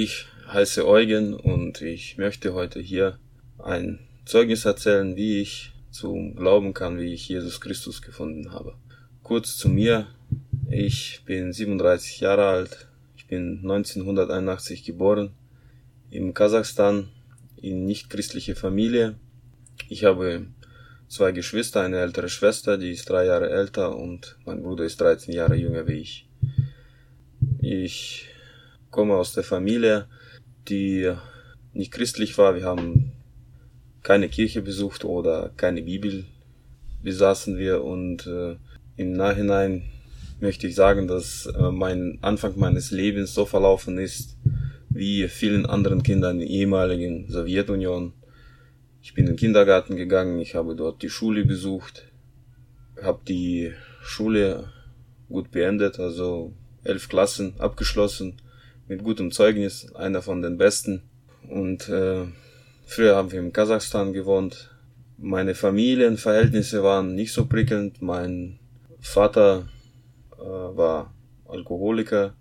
Ich heiße Eugen und ich möchte heute hier ein Zeugnis erzählen, wie ich zum Glauben kann, wie ich Jesus Christus gefunden habe. Kurz zu mir. Ich bin 37 Jahre alt. Ich bin 1981 geboren. Im Kasachstan in nicht christliche Familie. Ich habe zwei Geschwister, eine ältere Schwester, die ist drei Jahre älter und mein Bruder ist 13 Jahre jünger wie ich. Ich komme aus der Familie, die nicht christlich war. Wir haben keine Kirche besucht oder keine Bibel besaßen wir und äh, im Nachhinein möchte ich sagen, dass äh, mein Anfang meines Lebens so verlaufen ist, wie vielen anderen Kindern in der ehemaligen Sowjetunion. Ich bin in den Kindergarten gegangen, ich habe dort die Schule besucht, habe die Schule gut beendet, also elf Klassen abgeschlossen mit gutem Zeugnis, einer von den besten. Und äh, früher haben wir in Kasachstan gewohnt. Meine Familienverhältnisse waren nicht so prickelnd. Mein Vater äh, war Alkoholiker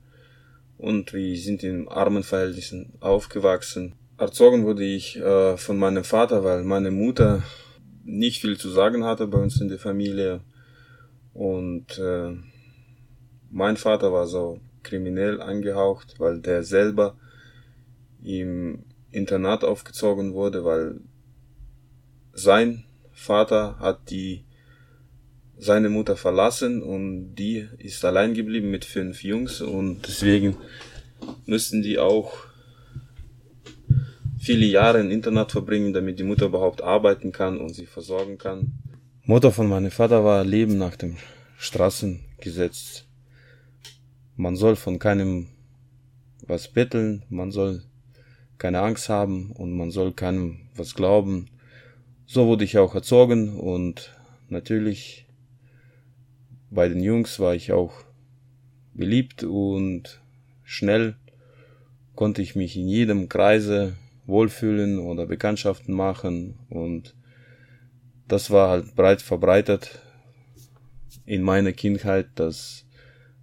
und wir sind in armen Verhältnissen aufgewachsen. Erzogen wurde ich äh, von meinem Vater, weil meine Mutter nicht viel zu sagen hatte bei uns in der Familie. Und äh, mein Vater war so kriminell angehaucht, weil der selber im Internat aufgezogen wurde, weil sein Vater hat die seine Mutter verlassen und die ist allein geblieben mit fünf Jungs und deswegen müssten die auch viele Jahre im Internat verbringen, damit die Mutter überhaupt arbeiten kann und sie versorgen kann. Mutter von meinem Vater war Leben nach dem Straßengesetz man soll von keinem was betteln, man soll keine Angst haben und man soll keinem was glauben. So wurde ich auch erzogen und natürlich bei den Jungs war ich auch beliebt und schnell konnte ich mich in jedem Kreise wohlfühlen oder Bekanntschaften machen und das war halt breit verbreitet in meiner Kindheit, dass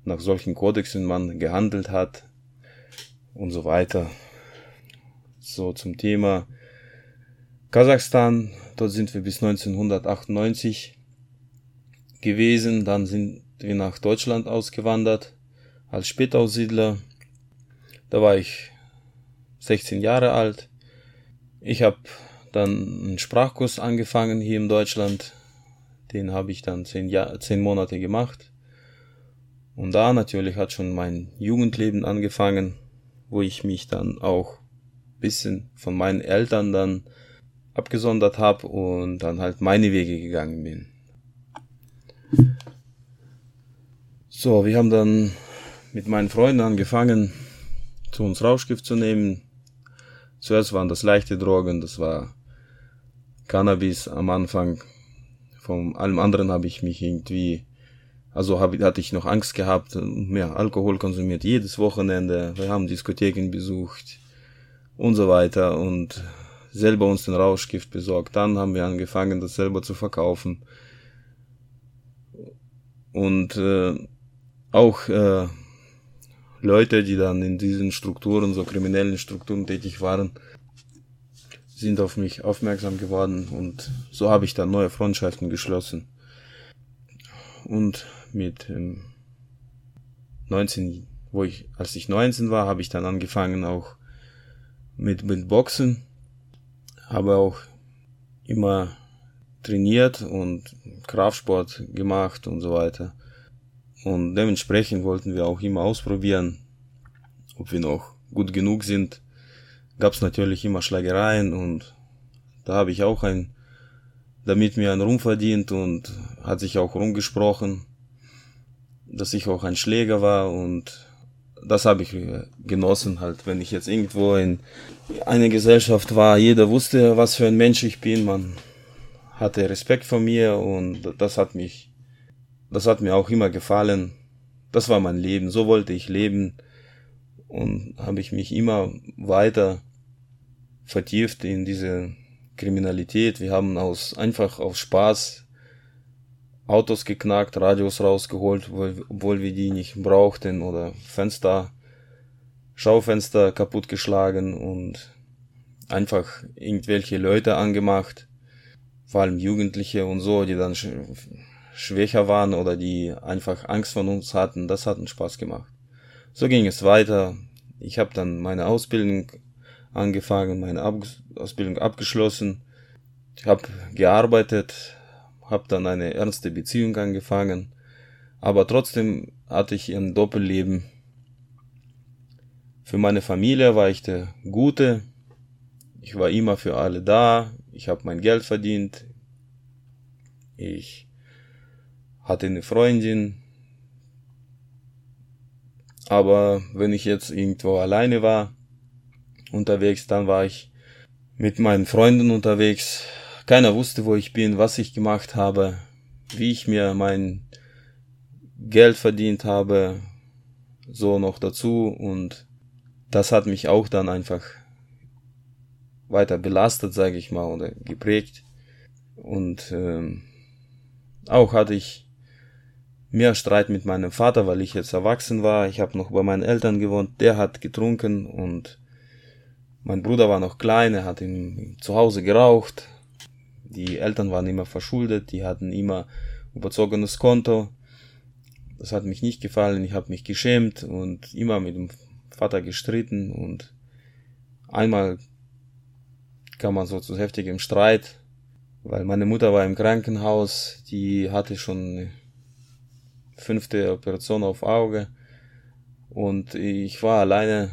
nach solchen Kodexen man gehandelt hat und so weiter. So zum Thema Kasachstan. Dort sind wir bis 1998 gewesen. Dann sind wir nach Deutschland ausgewandert als Spätaussiedler. Da war ich 16 Jahre alt. Ich habe dann einen Sprachkurs angefangen hier in Deutschland. Den habe ich dann zehn, Jahr, zehn Monate gemacht. Und da natürlich hat schon mein Jugendleben angefangen, wo ich mich dann auch bisschen von meinen Eltern dann abgesondert habe und dann halt meine Wege gegangen bin. So, wir haben dann mit meinen Freunden angefangen, zu uns Rauschgift zu nehmen. Zuerst waren das leichte Drogen, das war Cannabis am Anfang. Von allem anderen habe ich mich irgendwie also hab, hatte ich noch Angst gehabt mehr Alkohol konsumiert jedes Wochenende. Wir haben Diskotheken besucht und so weiter und selber uns den Rauschgift besorgt. Dann haben wir angefangen, das selber zu verkaufen. Und äh, auch äh, Leute, die dann in diesen Strukturen, so kriminellen Strukturen tätig waren, sind auf mich aufmerksam geworden und so habe ich dann neue Freundschaften geschlossen. Und mit ähm, 19, wo ich, als ich 19 war, habe ich dann angefangen auch mit, mit Boxen. Habe auch immer trainiert und Kraftsport gemacht und so weiter. Und dementsprechend wollten wir auch immer ausprobieren, ob wir noch gut genug sind. Gab es natürlich immer Schlägereien und da habe ich auch ein, damit mir einen Ruhm verdient und hat sich auch rumgesprochen dass ich auch ein Schläger war und das habe ich genossen halt, wenn ich jetzt irgendwo in einer Gesellschaft war, jeder wusste, was für ein Mensch ich bin, man hatte Respekt vor mir und das hat mich, das hat mir auch immer gefallen. Das war mein Leben, so wollte ich leben und habe ich mich immer weiter vertieft in diese Kriminalität. Wir haben aus einfach aus Spaß Autos geknackt, Radios rausgeholt, obwohl wir die nicht brauchten oder Fenster Schaufenster kaputtgeschlagen und einfach irgendwelche Leute angemacht, vor allem Jugendliche und so, die dann sch schwächer waren oder die einfach Angst von uns hatten. Das hat uns Spaß gemacht. So ging es weiter. Ich habe dann meine Ausbildung angefangen, meine Ab Ausbildung abgeschlossen. Ich habe gearbeitet, habe dann eine ernste Beziehung angefangen, aber trotzdem hatte ich ein Doppelleben. Für meine Familie war ich der Gute, ich war immer für alle da, ich habe mein Geld verdient, ich hatte eine Freundin, aber wenn ich jetzt irgendwo alleine war, unterwegs, dann war ich mit meinen Freunden unterwegs. Keiner wusste, wo ich bin, was ich gemacht habe, wie ich mir mein Geld verdient habe, so noch dazu und das hat mich auch dann einfach weiter belastet, sage ich mal, oder geprägt. Und ähm, auch hatte ich mehr Streit mit meinem Vater, weil ich jetzt erwachsen war. Ich habe noch bei meinen Eltern gewohnt. Der hat getrunken und mein Bruder war noch klein, er hat ihm zu Hause geraucht. Die Eltern waren immer verschuldet, die hatten immer überzogenes Konto. Das hat mich nicht gefallen, ich habe mich geschämt und immer mit dem Vater gestritten und einmal kam man so zu heftigem Streit, weil meine Mutter war im Krankenhaus, die hatte schon fünfte Operation auf Auge und ich war alleine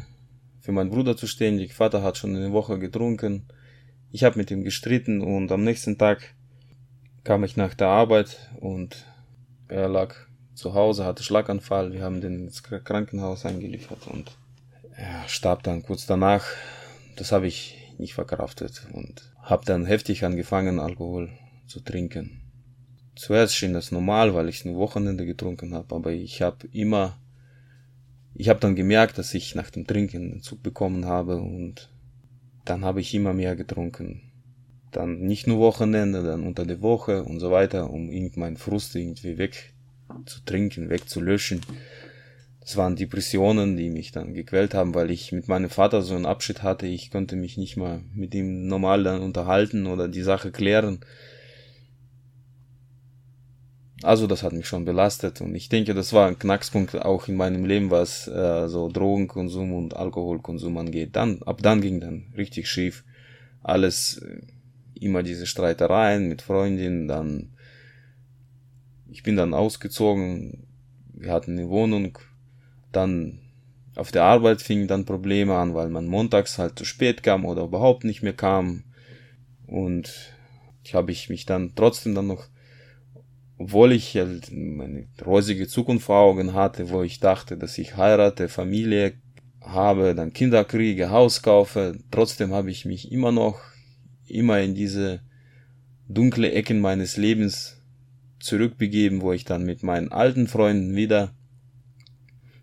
für meinen Bruder zu stehen. Der Vater hat schon eine Woche getrunken. Ich habe mit ihm gestritten und am nächsten Tag kam ich nach der Arbeit und er lag zu Hause, hatte Schlaganfall. Wir haben den ins Krankenhaus eingeliefert und er starb dann kurz danach. Das habe ich nicht verkraftet und habe dann heftig angefangen, Alkohol zu trinken. Zuerst schien das normal, weil ich ein Wochenende getrunken habe, aber ich habe immer ich habe dann gemerkt, dass ich nach dem Trinken einen Zug bekommen habe und dann habe ich immer mehr getrunken. Dann nicht nur Wochenende, dann unter der Woche und so weiter, um irgendeinen Frust irgendwie weg zu trinken, wegzulöschen. Das waren Depressionen, die mich dann gequält haben, weil ich mit meinem Vater so einen Abschied hatte. Ich konnte mich nicht mal mit ihm normal dann unterhalten oder die Sache klären. Also das hat mich schon belastet und ich denke, das war ein Knackspunkt auch in meinem Leben, was äh, so Drogenkonsum und Alkoholkonsum angeht. Dann ab dann ging dann richtig schief. Alles äh, immer diese Streitereien mit Freundinnen, dann ich bin dann ausgezogen, wir hatten eine Wohnung, dann auf der Arbeit fingen dann Probleme an, weil man montags halt zu spät kam oder überhaupt nicht mehr kam und ich habe ich mich dann trotzdem dann noch obwohl ich halt meine rosige Zukunft vor Augen hatte, wo ich dachte, dass ich heirate, Familie habe, dann Kinder kriege, Haus kaufe, trotzdem habe ich mich immer noch immer in diese dunkle Ecken meines Lebens zurückbegeben, wo ich dann mit meinen alten Freunden wieder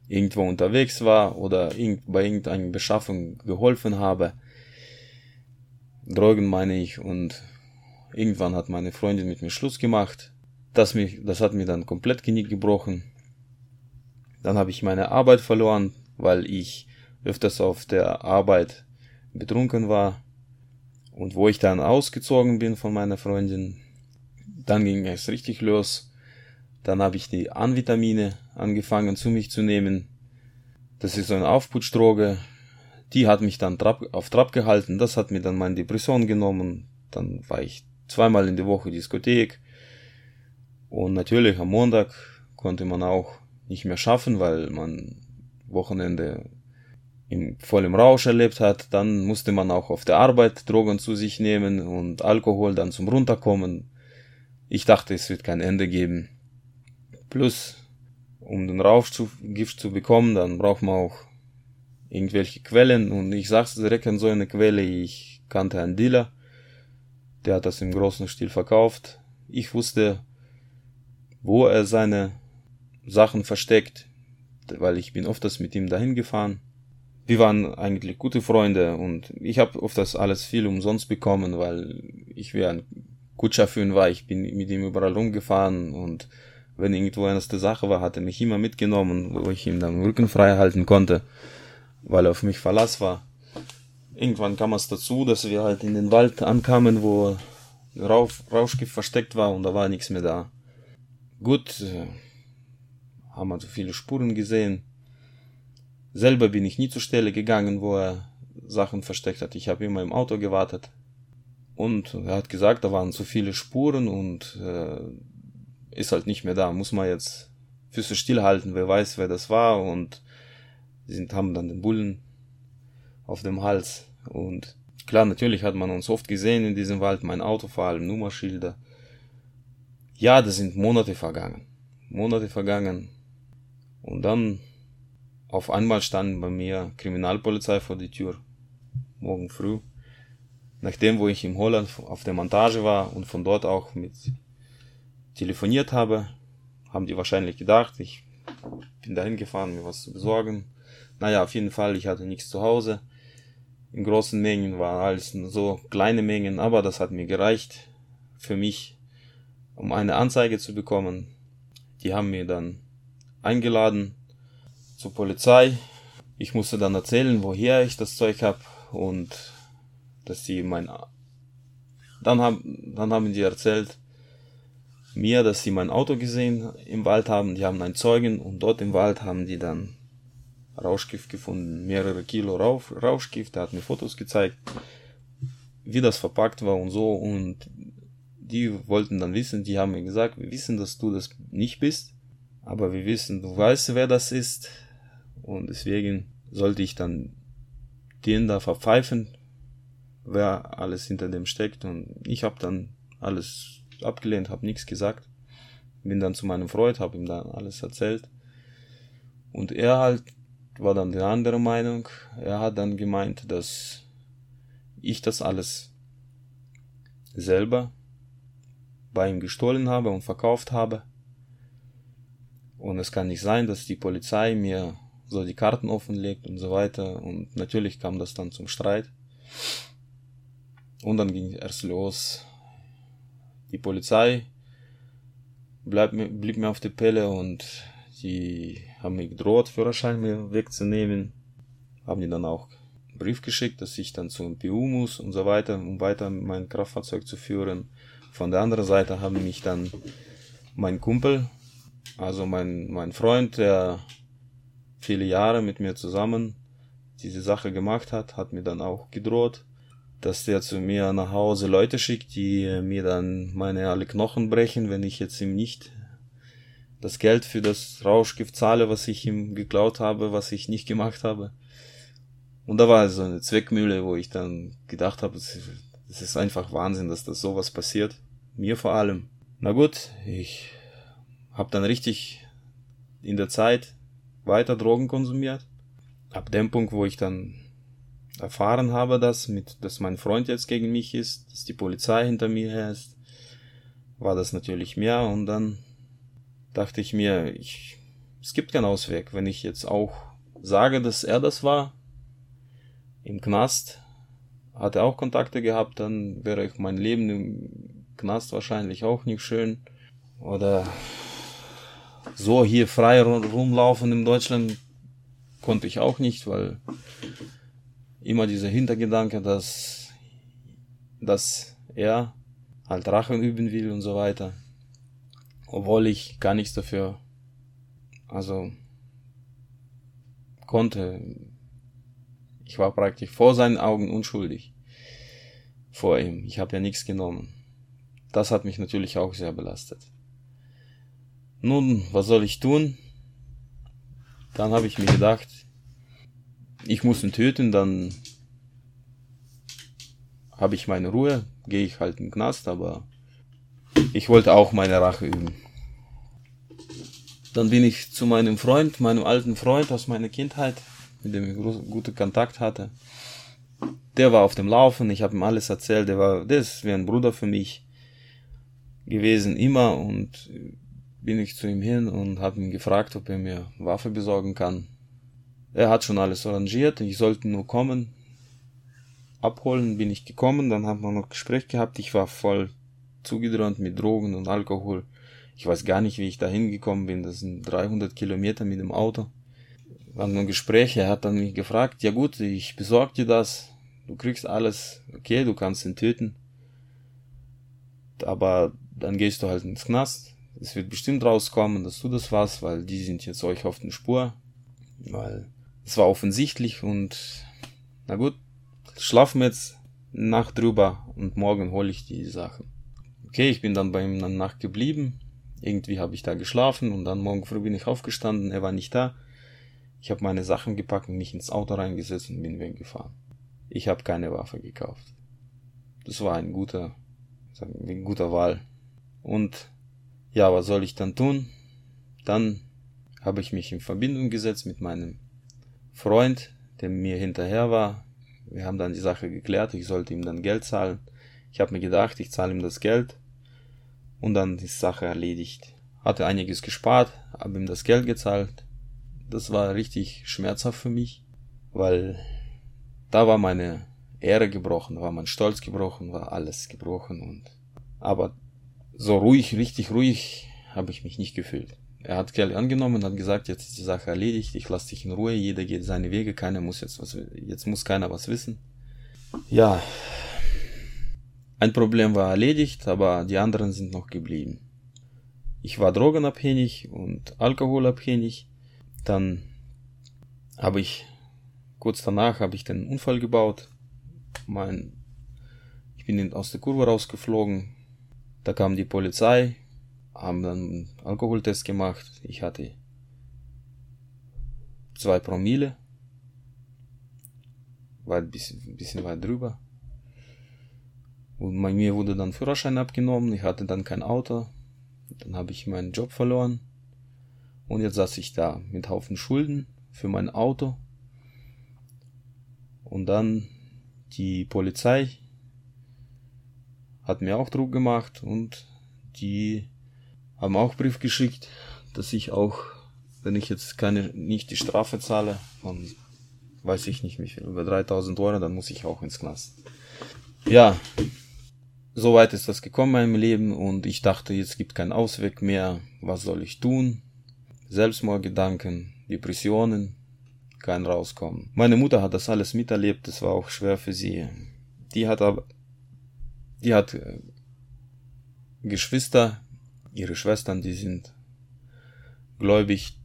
irgendwo unterwegs war oder bei irgendeiner Beschaffung geholfen habe. Drogen meine ich und irgendwann hat meine Freundin mit mir Schluss gemacht das, mich, das hat mir dann komplett Genick gebrochen. Dann habe ich meine Arbeit verloren, weil ich öfters auf der Arbeit betrunken war. Und wo ich dann ausgezogen bin von meiner Freundin, dann ging es richtig los. Dann habe ich die Anvitamine angefangen zu mich zu nehmen. Das ist so eine Aufputschdroge. Die hat mich dann auf Trab gehalten. Das hat mir dann meine Depression genommen. Dann war ich zweimal in der Woche Diskothek. Und natürlich am Montag konnte man auch nicht mehr schaffen, weil man Wochenende im vollem Rausch erlebt hat. Dann musste man auch auf der Arbeit Drogen zu sich nehmen und Alkohol dann zum Runterkommen. Ich dachte, es wird kein Ende geben. Plus, um den Rauschgift zu bekommen, dann braucht man auch irgendwelche Quellen. Und ich sag's direkt an so eine Quelle, ich kannte einen Dealer, der hat das im großen Stil verkauft. Ich wusste, wo er seine Sachen versteckt, weil ich bin oft das mit ihm dahin gefahren. Wir waren eigentlich gute Freunde und ich habe oft das alles viel umsonst bekommen, weil ich wie ein Kutscher für ihn war. Ich bin mit ihm überall rumgefahren und wenn irgendwo eine Sache war, hat er mich immer mitgenommen, wo ich ihm dann Rücken frei halten konnte. weil er auf mich Verlass war. Irgendwann kam es dazu, dass wir halt in den Wald ankamen, wo Rauschgift versteckt war und da war nichts mehr da. Gut, äh, haben also viele Spuren gesehen. Selber bin ich nie zur Stelle gegangen, wo er Sachen versteckt hat. Ich habe immer im Auto gewartet. Und er hat gesagt, da waren zu viele Spuren und äh, ist halt nicht mehr da. Muss man jetzt Füße stillhalten, wer weiß, wer das war. Und sind, haben dann den Bullen auf dem Hals. Und klar, natürlich hat man uns oft gesehen in diesem Wald, mein Auto vor allem, Nummerschilder. Ja, das sind Monate vergangen. Monate vergangen. Und dann auf einmal standen bei mir Kriminalpolizei vor die Tür. Morgen früh nachdem wo ich in Holland auf der Montage war und von dort auch mit telefoniert habe, haben die wahrscheinlich gedacht, ich bin dahin gefahren, mir was zu besorgen. Naja, auf jeden Fall, ich hatte nichts zu Hause. In großen Mengen waren alles so kleine Mengen, aber das hat mir gereicht für mich, um eine Anzeige zu bekommen. Die haben mir dann eingeladen zur Polizei. Ich musste dann erzählen, woher ich das Zeug habe und dass sie mein dann haben dann haben die erzählt mir, dass sie mein Auto gesehen im Wald haben, die haben einen Zeugen und dort im Wald haben die dann Rauschgift gefunden, mehrere Kilo Rausch, Rauschgift, er hat mir Fotos gezeigt, wie das verpackt war und so und die wollten dann wissen, die haben mir gesagt, wir wissen, dass du das nicht bist, aber wir wissen, du weißt, wer das ist und deswegen sollte ich dann den da verpfeifen, wer alles hinter dem steckt. Und ich habe dann alles abgelehnt, habe nichts gesagt. Bin dann zu meinem Freund, habe ihm dann alles erzählt. Und er halt war dann der andere Meinung. Er hat dann gemeint, dass ich das alles selber bei ihm gestohlen habe und verkauft habe. Und es kann nicht sein, dass die Polizei mir so die Karten offenlegt und so weiter. Und natürlich kam das dann zum Streit. Und dann ging erst los. Die Polizei bleib, blieb mir auf der Pelle und die haben mir gedroht, Führerschein mir wegzunehmen. Haben die dann auch einen Brief geschickt, dass ich dann zum PU muss und so weiter, um weiter mein Kraftfahrzeug zu führen. Von der anderen Seite haben mich dann mein Kumpel, also mein, mein Freund, der viele Jahre mit mir zusammen diese Sache gemacht hat, hat mir dann auch gedroht, dass der zu mir nach Hause Leute schickt, die mir dann meine alle Knochen brechen, wenn ich jetzt ihm nicht das Geld für das Rauschgift zahle, was ich ihm geklaut habe, was ich nicht gemacht habe. Und da war so eine Zweckmühle, wo ich dann gedacht habe, es ist einfach Wahnsinn, dass das sowas passiert. Mir vor allem. Na gut, ich habe dann richtig in der Zeit weiter Drogen konsumiert. Ab dem Punkt, wo ich dann erfahren habe, dass, mit, dass mein Freund jetzt gegen mich ist, dass die Polizei hinter mir her ist, war das natürlich mehr und dann dachte ich mir, ich, es gibt keinen Ausweg. Wenn ich jetzt auch sage, dass er das war, im Knast, hat er auch Kontakte gehabt, dann wäre ich mein Leben im Knast wahrscheinlich auch nicht schön. Oder so hier frei rumlaufen in Deutschland konnte ich auch nicht, weil immer dieser Hintergedanke, dass, dass er halt Rachen üben will und so weiter. Obwohl ich gar nichts dafür, also, konnte. Ich war praktisch vor seinen Augen unschuldig. Vor ihm. Ich habe ja nichts genommen. Das hat mich natürlich auch sehr belastet. Nun, was soll ich tun? Dann habe ich mir gedacht, ich muss ihn töten, dann habe ich meine Ruhe, gehe ich halt in den Knast, aber ich wollte auch meine Rache üben. Dann bin ich zu meinem Freund, meinem alten Freund aus meiner Kindheit, mit dem ich guten Kontakt hatte. Der war auf dem Laufen, ich habe ihm alles erzählt, der war, der ist wie ein Bruder für mich gewesen, immer und bin ich zu ihm hin und habe ihn gefragt, ob er mir Waffe besorgen kann. Er hat schon alles arrangiert, ich sollte nur kommen. Abholen bin ich gekommen, dann haben wir noch Gespräch gehabt, ich war voll zugedröhnt mit Drogen und Alkohol. Ich weiß gar nicht, wie ich da hingekommen bin, das sind 300 Kilometer mit dem Auto. Waren nur Gespräche, er hat dann mich gefragt, ja gut, ich besorg dir das, du kriegst alles, okay, du kannst ihn töten, aber dann gehst du halt ins Knast, es wird bestimmt rauskommen, dass du das warst, weil die sind jetzt euch auf den Spur, weil es war offensichtlich und na gut, schlafen wir jetzt Nacht drüber und morgen hole ich die Sachen. Okay, ich bin dann bei ihm eine Nacht geblieben. Irgendwie habe ich da geschlafen und dann morgen früh bin ich aufgestanden, er war nicht da. Ich habe meine Sachen gepackt mich ins Auto reingesetzt und bin weggefahren. Ich habe keine Waffe gekauft. Das war ein guter, sagen wir, ein guter Wahl. Und ja, was soll ich dann tun? Dann habe ich mich in Verbindung gesetzt mit meinem Freund, der mir hinterher war. Wir haben dann die Sache geklärt, ich sollte ihm dann Geld zahlen. Ich habe mir gedacht, ich zahle ihm das Geld und dann ist die Sache erledigt. Hatte einiges gespart, habe ihm das Geld gezahlt. Das war richtig schmerzhaft für mich, weil da war meine Ehre gebrochen, da war mein Stolz gebrochen, war alles gebrochen und aber so ruhig, richtig ruhig habe ich mich nicht gefühlt. Er hat Geld angenommen, hat gesagt, jetzt ist die Sache erledigt, ich lasse dich in Ruhe, jeder geht seine Wege, keiner muss jetzt was, jetzt muss keiner was wissen. Ja, ein Problem war erledigt, aber die anderen sind noch geblieben. Ich war drogenabhängig und alkoholabhängig. Dann habe ich, kurz danach habe ich den Unfall gebaut. Mein, ich bin aus der Kurve rausgeflogen. Da kam die Polizei, haben dann einen Alkoholtest gemacht. Ich hatte zwei Promille. War ein bisschen, bisschen weit drüber. Und bei mir wurde dann Führerschein abgenommen, ich hatte dann kein Auto, dann habe ich meinen Job verloren und jetzt saß ich da mit Haufen Schulden für mein Auto. Und dann die Polizei hat mir auch Druck gemacht und die haben auch Brief geschickt, dass ich auch, wenn ich jetzt keine, nicht die Strafe zahle, von, weiß ich nicht viel, über 3000 Euro, dann muss ich auch ins Knast. Ja, so weit ist das gekommen in meinem Leben und ich dachte, jetzt gibt keinen Ausweg mehr. Was soll ich tun? Selbstmordgedanken, Depressionen, kein Rauskommen. Meine Mutter hat das alles miterlebt, das war auch schwer für sie. Die hat aber, die hat äh, Geschwister, ihre Schwestern, die sind gläubig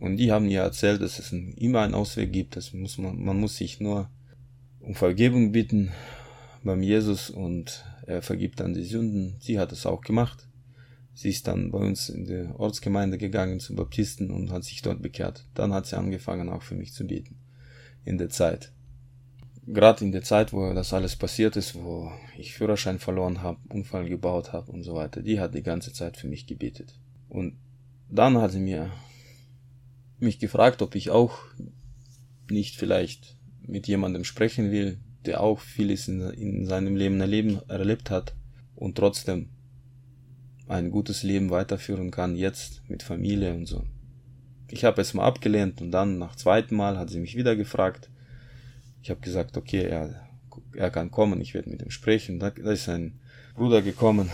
und die haben ihr erzählt, dass es immer einen Ausweg gibt. Das muss man, man muss sich nur um Vergebung bitten beim Jesus und er vergibt dann die Sünden. Sie hat es auch gemacht. Sie ist dann bei uns in die Ortsgemeinde gegangen zum Baptisten und hat sich dort bekehrt. Dann hat sie angefangen auch für mich zu beten. In der Zeit. Gerade in der Zeit, wo das alles passiert ist, wo ich Führerschein verloren habe, Unfall gebaut habe und so weiter, die hat die ganze Zeit für mich gebetet. Und dann hat sie mir mich gefragt, ob ich auch nicht vielleicht mit jemandem sprechen will, der auch vieles in, in seinem Leben erleben, erlebt hat und trotzdem ein gutes Leben weiterführen kann, jetzt mit Familie und so. Ich habe es mal abgelehnt und dann nach zweiten Mal hat sie mich wieder gefragt. Ich habe gesagt, okay, er, er kann kommen, ich werde mit ihm sprechen. Da, da ist ein Bruder gekommen,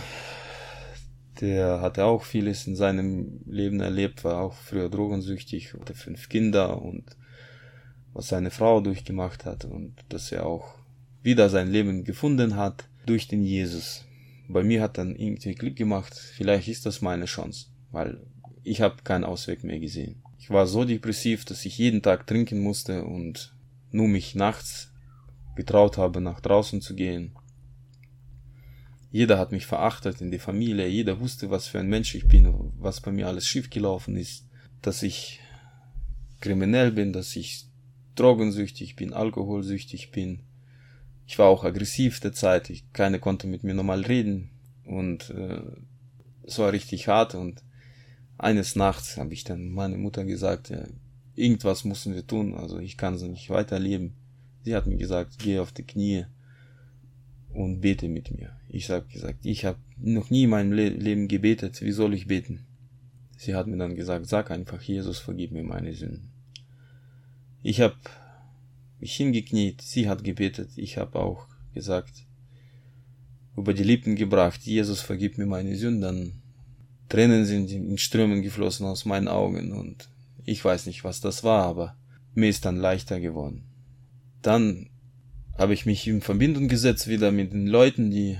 der hatte auch vieles in seinem Leben erlebt, war auch früher drogensüchtig, hatte fünf Kinder und was seine Frau durchgemacht hat und dass er auch wieder sein Leben gefunden hat durch den Jesus. Bei mir hat dann irgendwie Glück gemacht, vielleicht ist das meine Chance, weil ich habe keinen Ausweg mehr gesehen. Ich war so depressiv, dass ich jeden Tag trinken musste und nur mich nachts getraut habe, nach draußen zu gehen. Jeder hat mich verachtet in der Familie, jeder wusste, was für ein Mensch ich bin, was bei mir alles schiefgelaufen ist, dass ich kriminell bin, dass ich drogensüchtig bin, alkoholsüchtig bin, ich war auch aggressiv der Zeit, ich, keiner konnte mit mir normal reden und äh, es war richtig hart und eines Nachts habe ich dann meine Mutter gesagt, ja, irgendwas müssen wir tun, also ich kann so nicht weiterleben. Sie hat mir gesagt, geh auf die Knie und bete mit mir. Ich habe gesagt, ich habe noch nie in meinem Le Leben gebetet, wie soll ich beten? Sie hat mir dann gesagt, sag einfach, Jesus, vergib mir meine Sünden. Ich habe mich hingekniet, sie hat gebetet, ich habe auch gesagt, über die Lippen gebracht, Jesus vergib mir meine Sünden. Tränen sind in Strömen geflossen aus meinen Augen und ich weiß nicht, was das war, aber mir ist dann leichter geworden. Dann habe ich mich in Verbindung gesetzt wieder mit den Leuten, die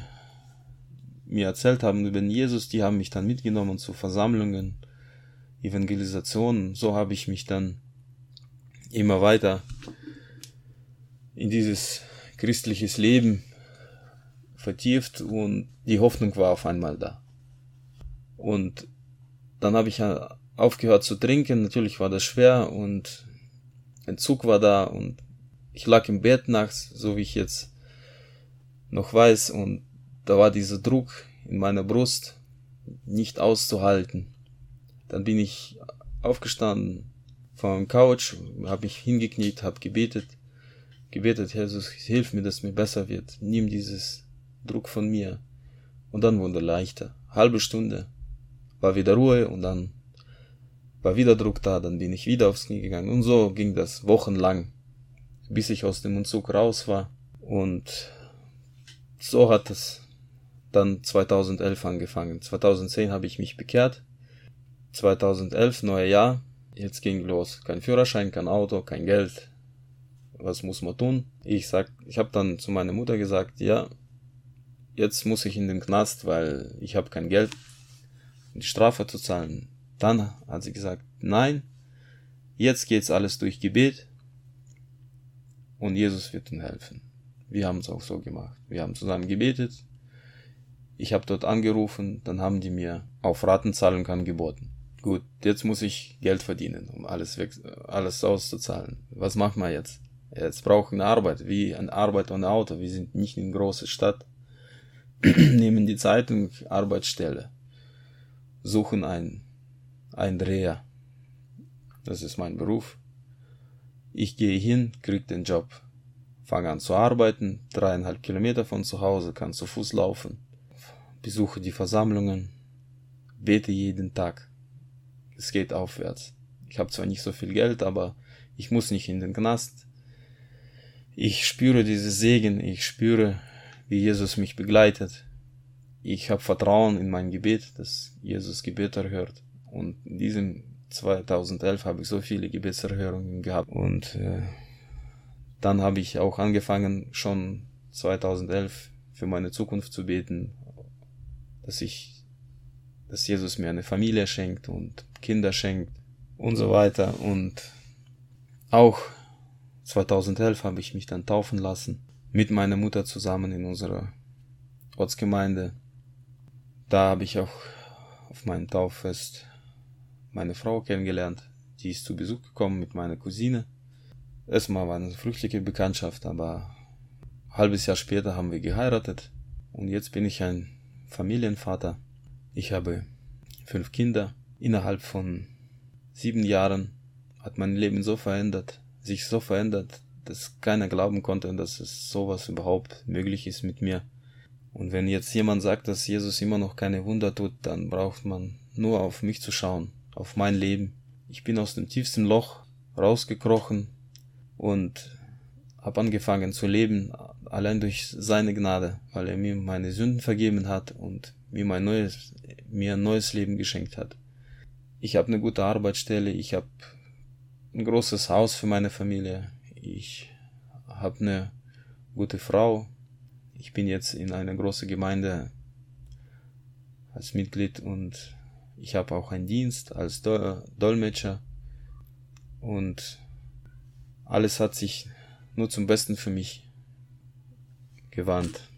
mir erzählt haben über Jesus, die haben mich dann mitgenommen zu Versammlungen, Evangelisationen. So habe ich mich dann immer weiter in dieses christliches Leben vertieft und die Hoffnung war auf einmal da. Und dann habe ich aufgehört zu trinken. Natürlich war das schwer und ein Zug war da und ich lag im Bett nachts, so wie ich jetzt noch weiß, und da war dieser Druck in meiner Brust nicht auszuhalten. Dann bin ich aufgestanden vom Couch, habe mich hingekniet, habe gebetet, gebetet, Jesus, hilf mir, dass mir besser wird. Nimm dieses Druck von mir. Und dann wurde leichter. Halbe Stunde war wieder Ruhe und dann war wieder Druck da, dann bin ich wieder aufs Knie gegangen. Und so ging das wochenlang, bis ich aus dem Entzug raus war. Und so hat es dann 2011 angefangen. 2010 habe ich mich bekehrt. 2011, neuer Jahr. Jetzt ging los. Kein Führerschein, kein Auto, kein Geld. Was muss man tun? Ich sag, ich habe dann zu meiner Mutter gesagt, ja, jetzt muss ich in den Knast, weil ich habe kein Geld, die Strafe zu zahlen. Dann hat sie gesagt, nein, jetzt geht's alles durch Gebet und Jesus wird uns helfen. Wir haben es auch so gemacht. Wir haben zusammen gebetet. Ich habe dort angerufen, dann haben die mir auf Ratenzahlung angeboten. Gut, jetzt muss ich Geld verdienen, um alles weg, alles auszuzahlen. Was machen wir jetzt? Jetzt brauchen wir Arbeit, wie eine Arbeit ohne Auto. Wir sind nicht in große Stadt. Nehmen die Zeitung, Arbeitsstelle suchen einen, einen Dreher. Das ist mein Beruf. Ich gehe hin, krieg den Job, fange an zu arbeiten, dreieinhalb Kilometer von zu Hause, kann zu Fuß laufen, besuche die Versammlungen, bete jeden Tag. Es geht aufwärts. Ich habe zwar nicht so viel Geld, aber ich muss nicht in den Knast. Ich spüre diese Segen, ich spüre, wie Jesus mich begleitet ich habe Vertrauen in mein Gebet, dass Jesus Gebet erhört. Und in diesem 2011 habe ich so viele Gebetserhörungen gehabt. Und äh, dann habe ich auch angefangen, schon 2011 für meine Zukunft zu beten, dass ich, dass Jesus mir eine Familie schenkt und Kinder schenkt und so weiter. Und auch 2011 habe ich mich dann taufen lassen, mit meiner Mutter zusammen in unserer Ortsgemeinde. Da habe ich auch auf meinem Tauffest meine Frau kennengelernt. Die ist zu Besuch gekommen mit meiner Cousine. Erstmal war eine früchtliche Bekanntschaft, aber ein halbes Jahr später haben wir geheiratet und jetzt bin ich ein Familienvater. Ich habe fünf Kinder. Innerhalb von sieben Jahren hat mein Leben so verändert, sich so verändert, dass keiner glauben konnte, dass es sowas überhaupt möglich ist mit mir. Und wenn jetzt jemand sagt, dass Jesus immer noch keine Wunder tut, dann braucht man nur auf mich zu schauen, auf mein Leben. Ich bin aus dem tiefsten Loch rausgekrochen und habe angefangen zu leben, allein durch seine Gnade, weil er mir meine Sünden vergeben hat und mir mein neues, mir ein neues Leben geschenkt hat. Ich habe eine gute Arbeitsstelle, ich habe ein großes Haus für meine Familie, ich habe eine gute Frau, ich bin jetzt in einer großen Gemeinde als Mitglied und ich habe auch einen Dienst als Dolmetscher. Und alles hat sich nur zum Besten für mich gewandt.